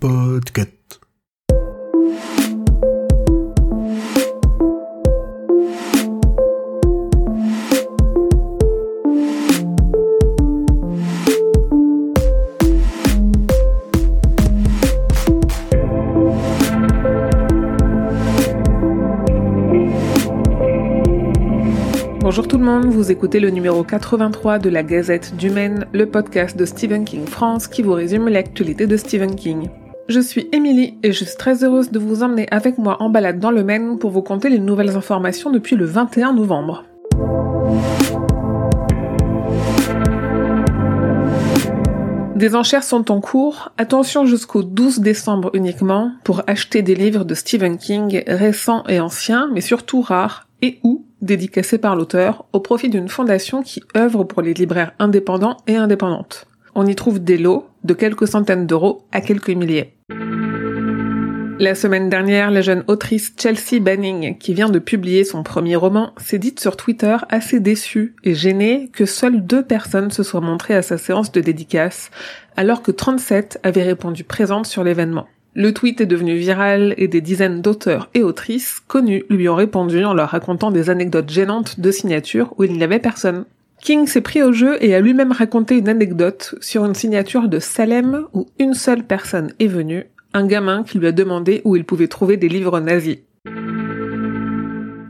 Podcast. Bonjour tout le monde, vous écoutez le numéro 83 de la Gazette du Maine, le podcast de Stephen King France qui vous résume l'actualité de Stephen King. Je suis Émilie et je suis très heureuse de vous emmener avec moi en balade dans le Maine pour vous conter les nouvelles informations depuis le 21 novembre. Des enchères sont en cours, attention jusqu'au 12 décembre uniquement, pour acheter des livres de Stephen King récents et anciens, mais surtout rares, et ou dédicacés par l'auteur, au profit d'une fondation qui œuvre pour les libraires indépendants et indépendantes. On y trouve des lots de quelques centaines d'euros à quelques milliers. La semaine dernière, la jeune autrice Chelsea Banning, qui vient de publier son premier roman, s'est dite sur Twitter assez déçue et gênée que seules deux personnes se soient montrées à sa séance de dédicace, alors que 37 avaient répondu présentes sur l'événement. Le tweet est devenu viral et des dizaines d'auteurs et autrices connus lui ont répondu en leur racontant des anecdotes gênantes de signature où il n'y avait personne. King s'est pris au jeu et a lui-même raconté une anecdote sur une signature de Salem où une seule personne est venue, un gamin qui lui a demandé où il pouvait trouver des livres nazis.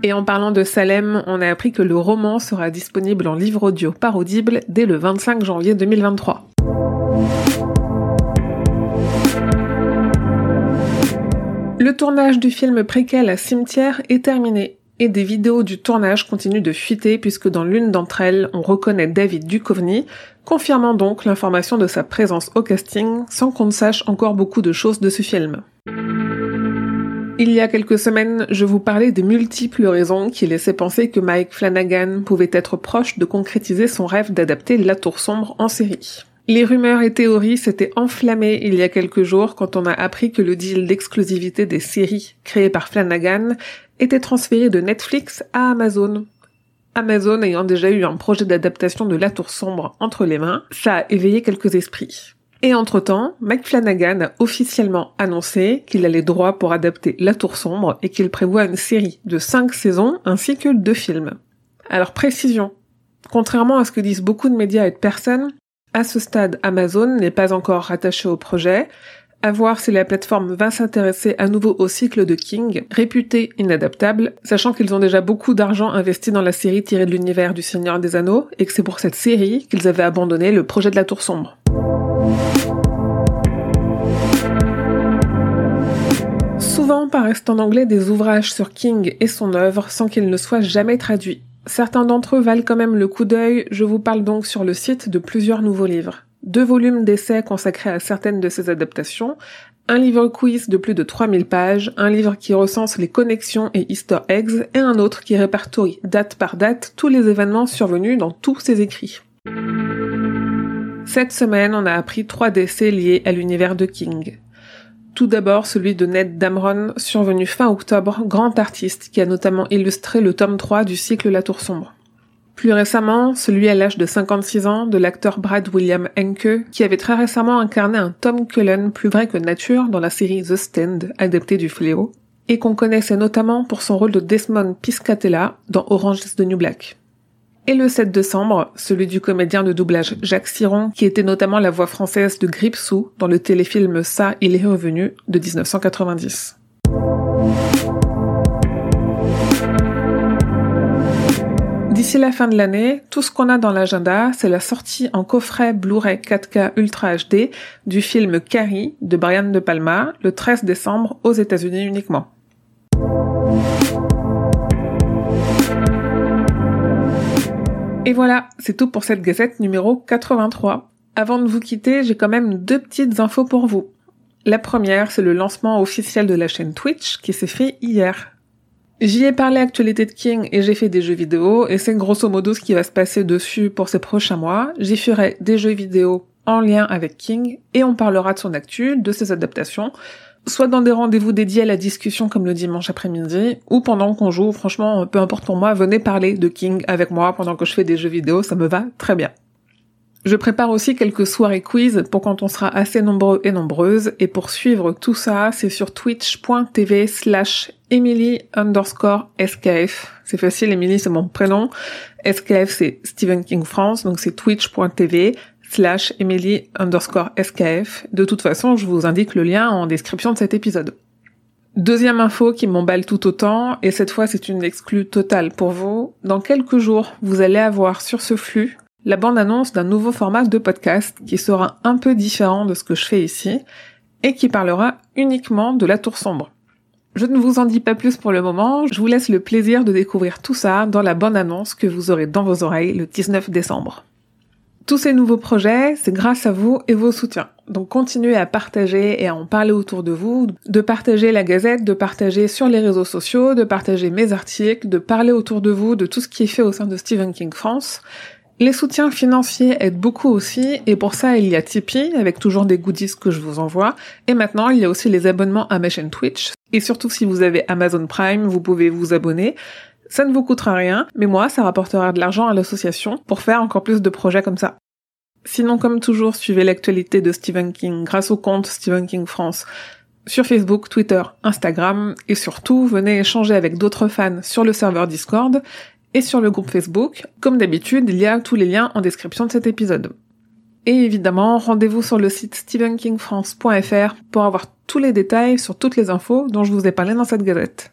Et en parlant de Salem, on a appris que le roman sera disponible en livre audio par Audible dès le 25 janvier 2023. Le tournage du film préquel à Cimetière est terminé et des vidéos du tournage continuent de fuiter puisque dans l'une d'entre elles, on reconnaît David Duchovny, confirmant donc l'information de sa présence au casting sans qu'on ne sache encore beaucoup de choses de ce film. Il y a quelques semaines, je vous parlais des multiples raisons qui laissaient penser que Mike Flanagan pouvait être proche de concrétiser son rêve d'adapter La Tour Sombre en série. Les rumeurs et théories s'étaient enflammées il y a quelques jours quand on a appris que le deal d'exclusivité des séries créées par Flanagan était transféré de Netflix à Amazon. Amazon ayant déjà eu un projet d'adaptation de La Tour Sombre entre les mains, ça a éveillé quelques esprits. Et entre-temps, Mike Flanagan a officiellement annoncé qu'il allait droit pour adapter La Tour Sombre et qu'il prévoit une série de cinq saisons ainsi que deux films. Alors précision. Contrairement à ce que disent beaucoup de médias et de personnes, à ce stade, Amazon n'est pas encore rattaché au projet. À voir si la plateforme va s'intéresser à nouveau au cycle de King, réputé inadaptable, sachant qu'ils ont déjà beaucoup d'argent investi dans la série tirée de l'univers du Seigneur des Anneaux, et que c'est pour cette série qu'ils avaient abandonné le projet de la Tour Sombre. Souvent paraissent en anglais des ouvrages sur King et son œuvre sans qu'ils ne soient jamais traduits. Certains d'entre eux valent quand même le coup d'œil, je vous parle donc sur le site de plusieurs nouveaux livres. Deux volumes d'essais consacrés à certaines de ces adaptations, un livre quiz de plus de 3000 pages, un livre qui recense les connexions et easter eggs, et un autre qui répertorie date par date tous les événements survenus dans tous ces écrits. Cette semaine, on a appris trois décès liés à l'univers de King. Tout d'abord celui de Ned Damron, survenu fin octobre, grand artiste qui a notamment illustré le tome 3 du cycle La Tour Sombre. Plus récemment, celui à l'âge de 56 ans de l'acteur Brad William Henke, qui avait très récemment incarné un Tom Cullen plus vrai que nature dans la série The Stand, adaptée du Fléau, et qu'on connaissait notamment pour son rôle de Desmond Piscatella dans Orange is the New Black. Et le 7 décembre, celui du comédien de doublage Jacques Siron, qui était notamment la voix française de Gripsou dans le téléfilm Ça, il est revenu de 1990. D'ici la fin de l'année, tout ce qu'on a dans l'agenda, c'est la sortie en coffret Blu-ray 4K Ultra HD du film Carrie de Brian De Palma le 13 décembre aux États-Unis uniquement. Et voilà, c'est tout pour cette gazette numéro 83. Avant de vous quitter, j'ai quand même deux petites infos pour vous. La première, c'est le lancement officiel de la chaîne Twitch qui s'est fait hier. J'y ai parlé actualité de King et j'ai fait des jeux vidéo et c'est grosso modo ce qui va se passer dessus pour ces prochains mois. J'y ferai des jeux vidéo en lien avec King et on parlera de son actu, de ses adaptations, soit dans des rendez-vous dédiés à la discussion comme le dimanche après-midi, ou pendant qu'on joue, franchement, peu importe pour moi, venez parler de King avec moi pendant que je fais des jeux vidéo, ça me va très bien. Je prépare aussi quelques soirées quiz pour quand on sera assez nombreux et nombreuses. Et pour suivre tout ça, c'est sur twitch.tv slash Emily underscore SKF. C'est facile, Emily c'est mon prénom. SKF c'est Stephen King France, donc c'est twitch.tv slash Emily underscore SKF. De toute façon, je vous indique le lien en description de cet épisode. Deuxième info qui m'emballe tout autant, et cette fois c'est une exclue totale pour vous. Dans quelques jours, vous allez avoir sur ce flux la bande-annonce d'un nouveau format de podcast qui sera un peu différent de ce que je fais ici et qui parlera uniquement de la tour sombre. Je ne vous en dis pas plus pour le moment, je vous laisse le plaisir de découvrir tout ça dans la bande-annonce que vous aurez dans vos oreilles le 19 décembre. Tous ces nouveaux projets, c'est grâce à vous et vos soutiens. Donc continuez à partager et à en parler autour de vous, de partager la gazette, de partager sur les réseaux sociaux, de partager mes articles, de parler autour de vous de tout ce qui est fait au sein de Stephen King France. Les soutiens financiers aident beaucoup aussi, et pour ça il y a Tipeee, avec toujours des goodies que je vous envoie, et maintenant il y a aussi les abonnements à ma chaîne Twitch, et surtout si vous avez Amazon Prime, vous pouvez vous abonner. Ça ne vous coûtera rien, mais moi ça rapportera de l'argent à l'association pour faire encore plus de projets comme ça. Sinon, comme toujours, suivez l'actualité de Stephen King grâce au compte Stephen King France sur Facebook, Twitter, Instagram, et surtout, venez échanger avec d'autres fans sur le serveur Discord et sur le groupe Facebook. Comme d'habitude, il y a tous les liens en description de cet épisode. Et évidemment, rendez-vous sur le site stephenkingfrance.fr pour avoir tous les détails sur toutes les infos dont je vous ai parlé dans cette gazette.